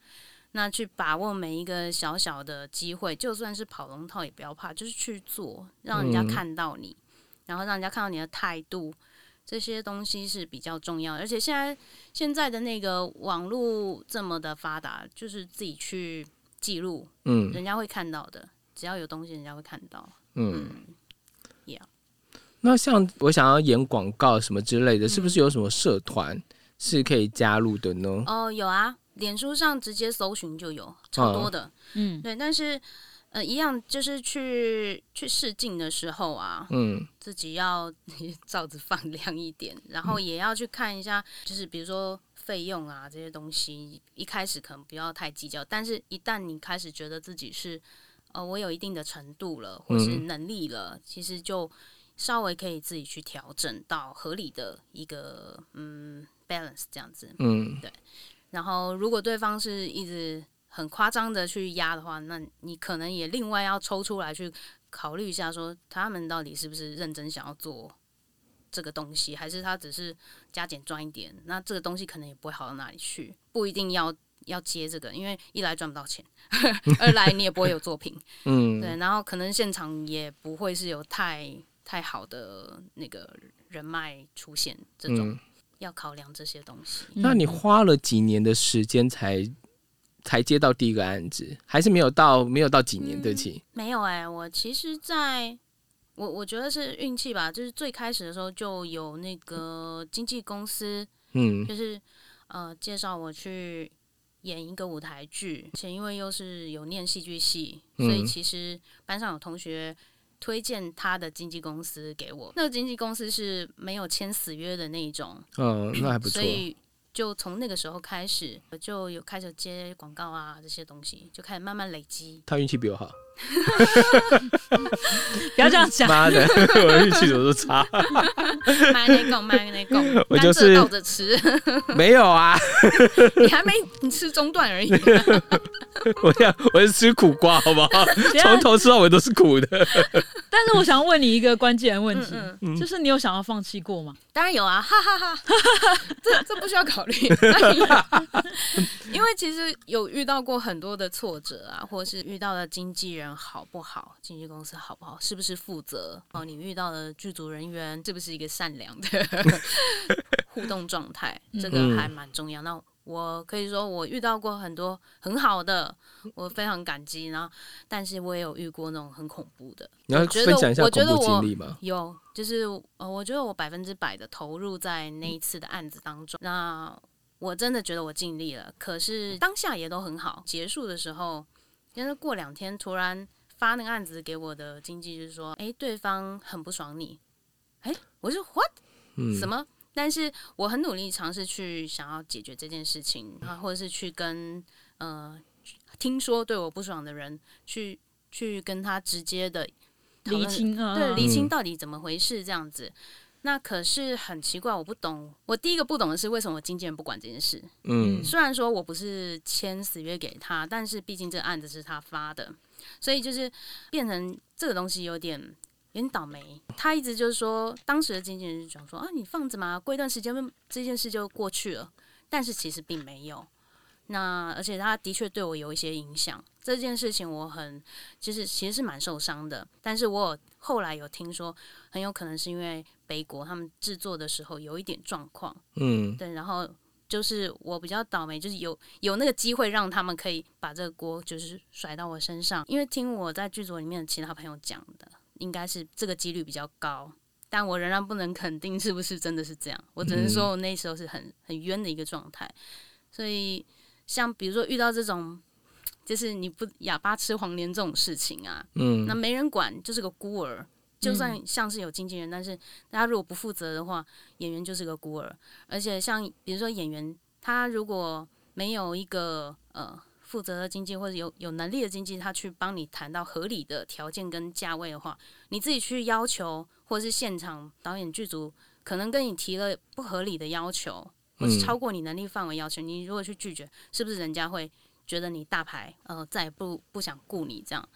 那去把握每一个小小的机会，就算是跑龙套也不要怕，就是去做，让人家看到你，然后让人家看到你的态度，这些东西是比较重要。而且现在现在的那个网络这么的发达，就是自己去记录，嗯，人家会看到的。只要有东西，人家会看到，嗯。那像我想要演广告什么之类的，是不是有什么社团是可以加入的呢？哦，有啊，脸书上直接搜寻就有，超多的。嗯，对，但是呃，一样就是去去试镜的时候啊，嗯，自己要 罩子放亮一点，然后也要去看一下，就是比如说费用啊这些东西，一开始可能不要太计较，但是一旦你开始觉得自己是呃，我有一定的程度了，或是能力了，其实就。稍微可以自己去调整到合理的一个嗯 balance 这样子，嗯，对。然后如果对方是一直很夸张的去压的话，那你可能也另外要抽出来去考虑一下，说他们到底是不是认真想要做这个东西，还是他只是加减赚一点？那这个东西可能也不会好到哪里去，不一定要要接这个，因为一来赚不到钱，二来你也不会有作品，嗯，对。然后可能现场也不会是有太。太好的那个人脉出现，这种要考量这些东西。那你花了几年的时间才才接到第一个案子，还是没有到没有到几年对不起？没有哎，我其实在我我觉得是运气吧，就是最开始的时候就有那个经纪公司，嗯，就是呃介绍我去演一个舞台剧，且因为又是有念戏剧系，所以其实班上有同学。推荐他的经纪公司给我，那个经纪公司是没有签死约的那一种，嗯，那还不错。所以就从那个时候开始，就有开始接广告啊这些东西，就开始慢慢累积。他运气比我好。不要这样讲，妈的，我运气怎么都差。买那个，买那个，我就是倒着吃。没有啊，你还没你吃中段而已。我想我是吃苦瓜，好不好？从头吃到尾都是苦的。但是我想问你一个关键问题，就是你有想要放弃过吗？当然有啊，哈哈哈。这这不需要考虑，因为其实有遇到过很多的挫折啊，或是遇到了经纪人。好不好？经纪公司好不好？是不是负责？哦，你遇到的剧组人员是不是一个善良的 互动状态？这个还蛮重要。那我可以说，我遇到过很多很好的，我非常感激。然后，但是我也有遇过那种很恐怖的。你要分享一下恐怖经历吗？有，就是呃，我觉得我百分之百的投入在那一次的案子当中。那我真的觉得我尽力了，可是当下也都很好。结束的时候。但是过两天突然发那个案子给我的经纪，就是说，哎，对方很不爽你，哎，我说 what，什么？但是我很努力尝试去想要解决这件事情啊，或者是去跟呃听说对我不爽的人去去跟他直接的理清啊，对，理清到底怎么回事这样子。那可是很奇怪，我不懂。我第一个不懂的是，为什么经纪人不管这件事？嗯，虽然说我不是签死约给他，但是毕竟这个案子是他发的，所以就是变成这个东西有点有点倒霉。他一直就是说，当时的经纪人就讲说啊，你放着嘛，过一段时间这件事就过去了。但是其实并没有。那而且他的确对我有一些影响，这件事情我很其实其实是蛮受伤的。但是我后来有听说，很有可能是因为北国他们制作的时候有一点状况，嗯，对，然后就是我比较倒霉，就是有有那个机会让他们可以把这个锅就是甩到我身上。因为听我在剧组里面的其他朋友讲的，应该是这个几率比较高，但我仍然不能肯定是不是真的是这样。我只能说我那时候是很很冤的一个状态。所以像比如说遇到这种，就是你不哑巴吃黄连这种事情啊，嗯，那没人管，就是个孤儿。就算像是有经纪人，但是大家如果不负责的话，演员就是个孤儿。而且像比如说演员，他如果没有一个呃负责的经纪或者有有能力的经纪，他去帮你谈到合理的条件跟价位的话，你自己去要求，或者是现场导演剧组可能跟你提了不合理的要求，或是超过你能力范围要求，你如果去拒绝，是不是人家会觉得你大牌呃再也不不想雇你这样，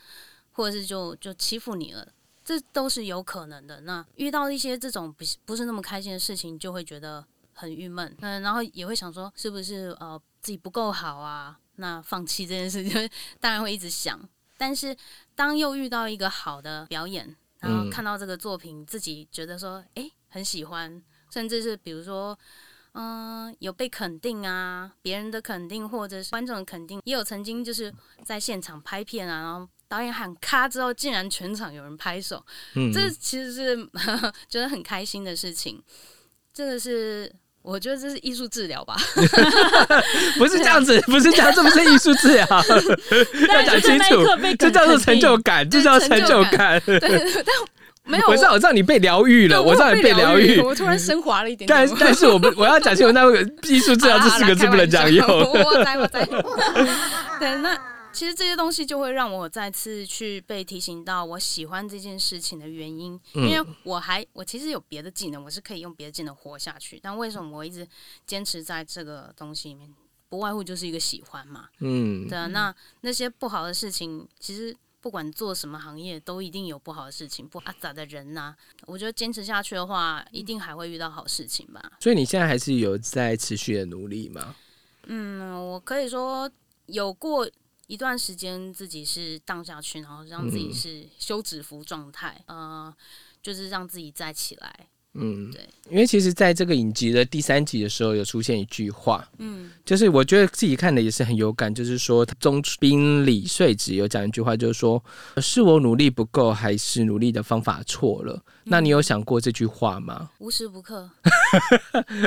或者是就就欺负你了？这都是有可能的。那遇到一些这种不是不是那么开心的事情，就会觉得很郁闷。嗯，然后也会想说，是不是呃自己不够好啊？那放弃这件事情，当然会一直想。但是当又遇到一个好的表演，然后看到这个作品，自己觉得说，哎，很喜欢，甚至是比如说，嗯，有被肯定啊，别人的肯定或者是观众的肯定，也有曾经就是在现场拍片啊，然后。导演喊咔之后，竟然全场有人拍手，这其实是 觉得很开心的事情。真的是我觉得这是艺术治疗吧？不是这样子，不是这样，这不是艺术治疗。要讲清楚，这叫做成就感，这叫成就感。对，但没有，我知道，我知道你被疗愈了，我知道你被疗愈，我突然升华了一点。但但是我不，我要讲清楚，那个艺术治疗这四个字不能讲用。我在，我在。对，那。其实这些东西就会让我再次去被提醒到我喜欢这件事情的原因，因为我还我其实有别的技能，我是可以用别的技能活下去。但为什么我一直坚持在这个东西里面？不外乎就是一个喜欢嘛。嗯，对啊。那那些不好的事情，其实不管做什么行业，都一定有不好的事情，不阿杂的人呐。我觉得坚持下去的话，一定还会遇到好事情吧。所以你现在还是有在持续的努力吗？嗯，我可以说有过。一段时间自己是荡下去，然后让自己是休止符状态，呃，就是让自己再起来。嗯，对，因为其实在这个影集的第三集的时候，有出现一句话，嗯，就是我觉得自己看的也是很有感，就是说中兵李穗子有讲一句话，就是说是我努力不够，还是努力的方法错了？那你有想过这句话吗？无时不刻，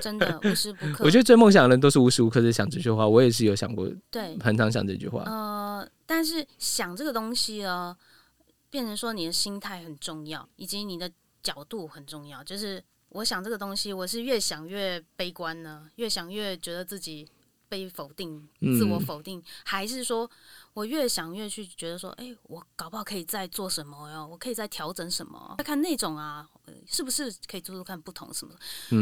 真的 无时不刻。我觉得追梦想的人都是无时无刻在想这句话，我也是有想过，对，很常想这句话。呃，但是想这个东西呢，变成说你的心态很重要，以及你的。角度很重要，就是我想这个东西，我是越想越悲观呢，越想越觉得自己被否定、自我否定，还是说我越想越去觉得说，哎，我搞不好可以再做什么哟？我可以再调整什么？再看那种啊，是不是可以做做看不同什么？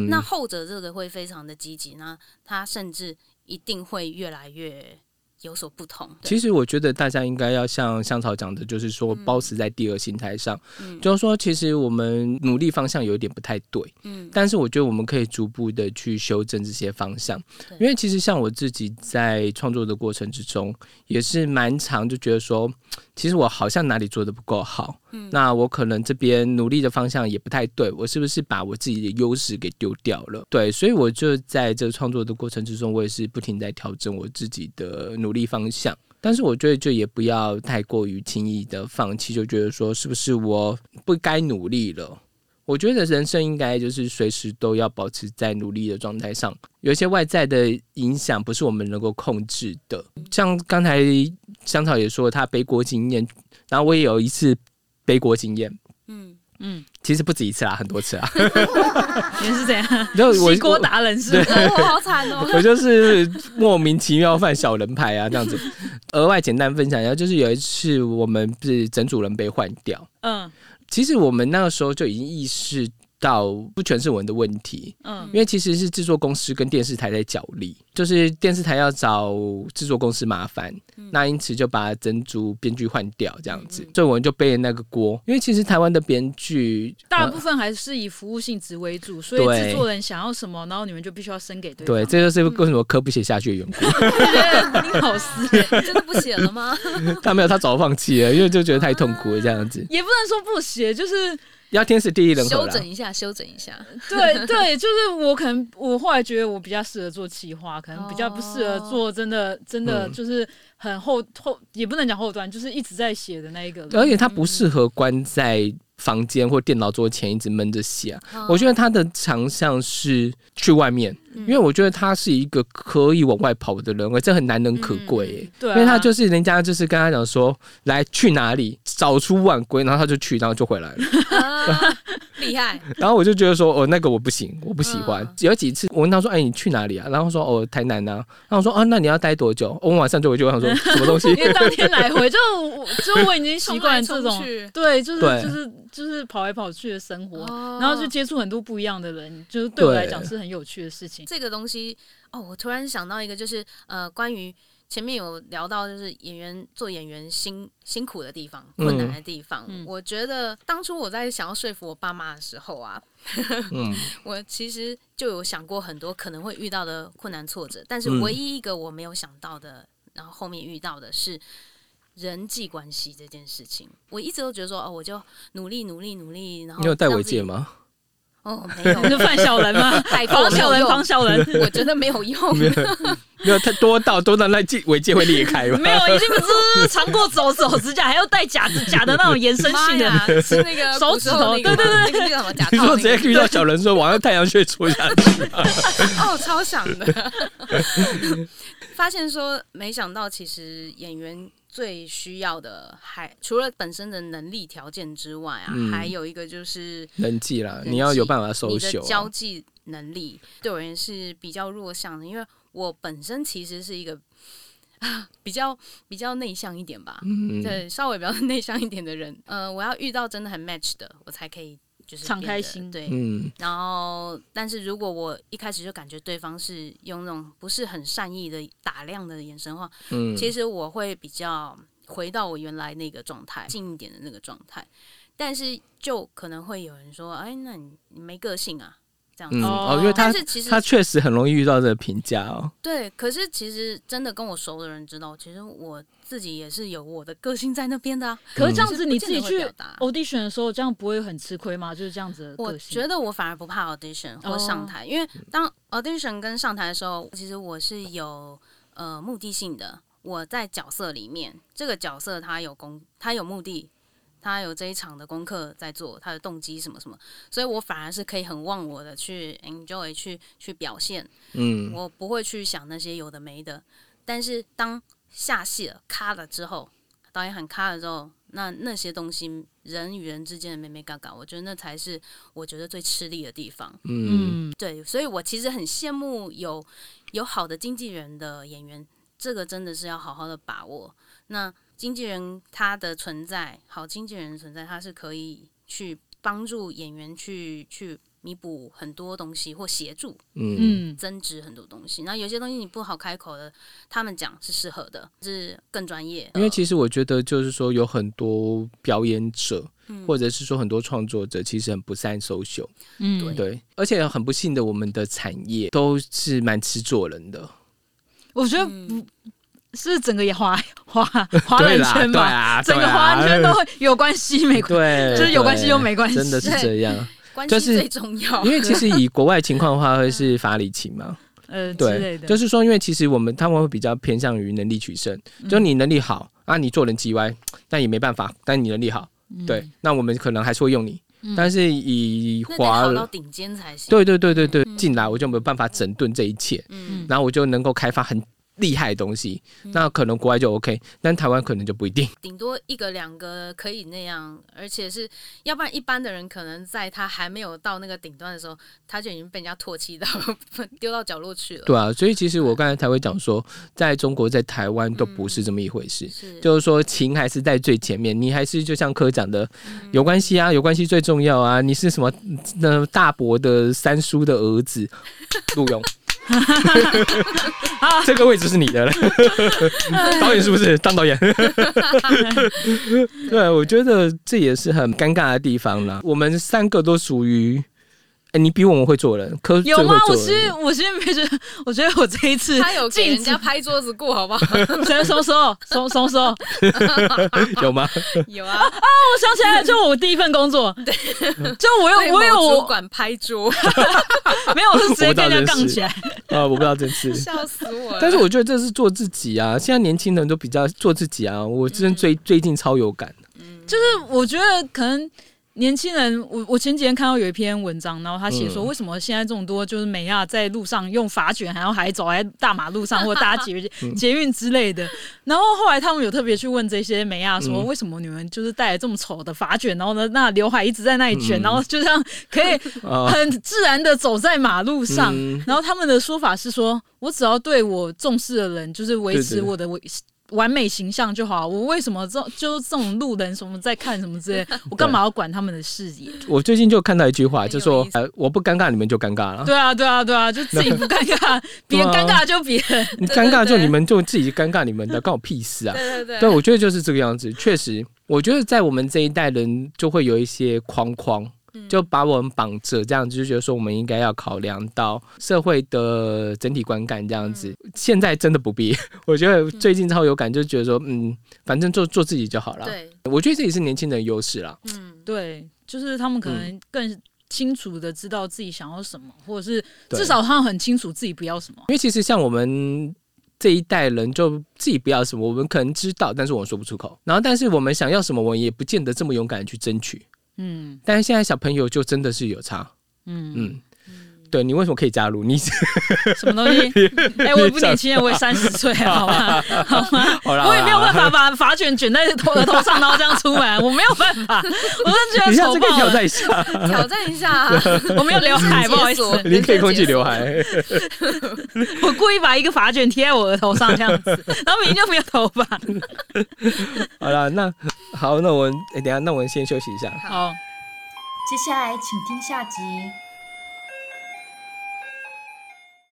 那后者这个会非常的积极，那他甚至一定会越来越。有所不同。其实我觉得大家应该要像香草讲的，就是说包死在第二心态上，就是说其实我们努力方向有一点不太对，嗯，但是我觉得我们可以逐步的去修正这些方向，因为其实像我自己在创作的过程之中，也是蛮长就觉得说，其实我好像哪里做的不够好，嗯，那我可能这边努力的方向也不太对，我是不是把我自己的优势给丢掉了？对，所以我就在这创作的过程之中，我也是不停在调整我自己的。努力方向，但是我觉得就也不要太过于轻易的放弃，就觉得说是不是我不该努力了？我觉得人生应该就是随时都要保持在努力的状态上。有一些外在的影响不是我们能够控制的，像刚才香草也说他背锅经验，然后我也有一次背锅经验，嗯。嗯，其实不止一次啦，很多次啊。你是怎样？就西锅达人是？我好惨哦！我就是莫名其妙犯小人牌啊，这样子。额外简单分享一下，就是有一次我们是整组人被换掉。嗯，其实我们那个时候就已经意识。到不全是我们的问题，嗯，因为其实是制作公司跟电视台在角力，就是电视台要找制作公司麻烦，那因此就把珍珠编剧换掉，这样子，所以我们就背了那个锅。因为其实台湾的编剧大部分还是以服务性质为主，所以制作人想要什么，然后你们就必须要生给对对，这就是为什么科不写下去的缘故。你好死，真的不写了吗？他没有，他早放弃了，因为就觉得太痛苦了，这样子。也不能说不写，就是。要天时地利人和修整一下，修整一下。对对，就是我可能我后来觉得我比较适合做企划，可能比较不适合做真的真的就是很后后也不能讲后端，就是一直在写的那一个。而且他不适合关在房间或电脑桌前一直闷着写。我觉得他的长项是去外面。因为我觉得他是一个可以往外跑的人，这很难能可贵。对，因为他就是人家就是跟他讲说，来去哪里早出晚归，然后他就去，然后就回来了，厉害。然后我就觉得说，哦，那个我不行，我不喜欢。有几次我问他说，哎，你去哪里啊？然后说，哦，台南啊。然后我说，啊，那你要待多久？我晚上就回去。我想说，什么东西？因为当天来回就就我已经习惯 这种，对，就是就是就是跑来跑去的生活，然后就接触很多不一样的人，就是对我来讲是很有趣的事情。这个东西哦，我突然想到一个，就是呃，关于前面有聊到，就是演员做演员辛辛苦的地方、困难的地方。我觉得当初我在想要说服我爸妈的时候啊，我其实就有想过很多可能会遇到的困难挫折，但是唯一一个我没有想到的，然后后面遇到的是人际关系这件事情。我一直都觉得说，哦，我就努力努力努力，然后你有戴围戒吗？哦，没有，就范小人吗？防小人，防小人，我觉得没有用。没有，太多到多到那戒尾戒会裂开吗？没有，已经不是长过手手指甲，还要戴假指甲的那种延伸性的，是那个手指头。对对对，那个什么假？你说直接遇到小人说往太阳穴戳下去？哦，超想的。发现说，没想到其实演员。最需要的还除了本身的能力条件之外啊，还有一个就是人际啦，你要有办法收秀。交际能力对我而言是比较弱项的，因为我本身其实是一个 比较比较内向一点吧，对，稍微比较 内向一点的人。呃，我要遇到真的很 match 的，我才可以。就是敞开心，对，嗯，然后，但是如果我一开始就感觉对方是用那种不是很善意的打量的眼神的话，嗯，其实我会比较回到我原来那个状态，近一点的那个状态，但是就可能会有人说，哎，那你你没个性啊。嗯哦，因为他是其实他确实很容易遇到这个评价哦。对，可是其实真的跟我熟的人知道，其实我自己也是有我的个性在那边的啊。可是这样子你自己去 audition 的时候，这样不会很吃亏吗？就是这样子。我觉得我反而不怕 audition 或上台，因为当 audition 跟上台的时候，其实我是有呃目的性的。我在角色里面，这个角色他有功，他有目的。他有这一场的功课在做，他的动机什么什么，所以我反而是可以很忘我的去 enjoy 去去表现，嗯，我不会去想那些有的没的。但是当下戏了、卡了之后，导演喊卡了之后，那那些东西，人与人之间的美美嘎嘎，我觉得那才是我觉得最吃力的地方。嗯，对，所以我其实很羡慕有有好的经纪人的演员，这个真的是要好好的把握。那经纪人他的存在，好经纪人存在，他是可以去帮助演员去去弥补很多东西，或协助嗯增值很多东西。那有些东西你不好开口的，他们讲是适合的，是更专业。因为其实我觉得，就是说有很多表演者，或者是说很多创作者，其实很不善收秀。嗯，对，而且很不幸的，我们的产业都是蛮吃做人的。我觉得不。是整个也华华华人圈嘛？整个华人圈都会有关系没？关系，就是有关系又没关系，真的是这样。关系最重要，因为其实以国外情况的话，会是法理情嘛？呃，对，就是说，因为其实我们他们会比较偏向于能力取胜，就你能力好啊，你做人叽歪，但也没办法。但你能力好，对，那我们可能还是会用你。但是以华到顶尖才行。对对对对对，进来我就没有办法整顿这一切，嗯，然后我就能够开发很。厉害的东西，那可能国外就 OK，但台湾可能就不一定。顶多一个两个可以那样，而且是要不然一般的人可能在他还没有到那个顶端的时候，他就已经被人家唾弃到 丢到角落去了。对啊，所以其实我刚才才会讲说，在中国在台湾都不是这么一回事，就是说情还是在最前面，你还是就像科讲的，有关系啊，有关系最重要啊，你是什么那大伯的三叔的儿子，陆勇。这个位置是你的了，导演是不是当导演？对，我觉得这也是很尴尬的地方了。我们三个都属于哎，你比我们会做人，可有吗？我其实我其实没觉得，我觉得我这一次他有给人家拍桌子过，好不好？谁什么时候？什什么时候？有吗？有啊！啊，我想起来了，就我第一份工作，对，就我有我有主管拍桌，没有，我是直接跟人家杠起来啊！我不知道这次，笑死我了。但是我觉得这是做自己啊！现在年轻人都比较做自己啊！我真最最近超有感的，就是我觉得可能。年轻人，我我前几天看到有一篇文章，然后他写说，为什么现在这么多就是美亚在路上用发卷，然后还走在大马路上 或者搭捷捷运之类的。然后后来他们有特别去问这些美亚说，为什么你们就是带来这么丑的发卷，然后呢，那刘海一直在那里卷，然后就这样可以 很自然的走在马路上。然后他们的说法是说，我只要对我重视的人，就是维持我的维。完美形象就好，我为什么这就这种路人什么在看什么之类，我干嘛要管他们的视野？我最近就看到一句话，就说呃，我不尴尬，你们就尴尬了。对啊，对啊，对啊，就自己不尴尬，别人尴尬就别人，你尴尬就你们就自己尴尬，你们的 关我屁事啊！对对对，对我觉得就是这个样子。确实，我觉得在我们这一代人就会有一些框框。就把我们绑着，这样子就觉得说我们应该要考量到社会的整体观感，这样子。现在真的不必，我觉得最近超有感，就觉得说，嗯，反正做做自己就好了。对，我觉得这也是年轻人的优势啦。嗯，对，就是他们可能更清楚的知道自己想要什么，或者是至少他很清楚自己不要什么。因为其实像我们这一代人，就自己不要什么，我们可能知道，但是我们说不出口。然后，但是我们想要什么，我们也不见得这么勇敢去争取。嗯，但是现在小朋友就真的是有差，嗯。嗯，对你为什么可以加入？你 什么东西？哎，我不年轻，我也三十岁，好吗？好吗？我也没有办法把发卷卷在头额头上，然后这样出门，我没有办法，我真觉得丑爆挑战一下，挑战一下，我没有刘海，不好意思，你可以空气刘海。我故意把一个发卷贴在我额头上，这样子，然后明明就没有头发。好了，那。好，那我哎，等下，那我们先休息一下。好，接下来请听下集。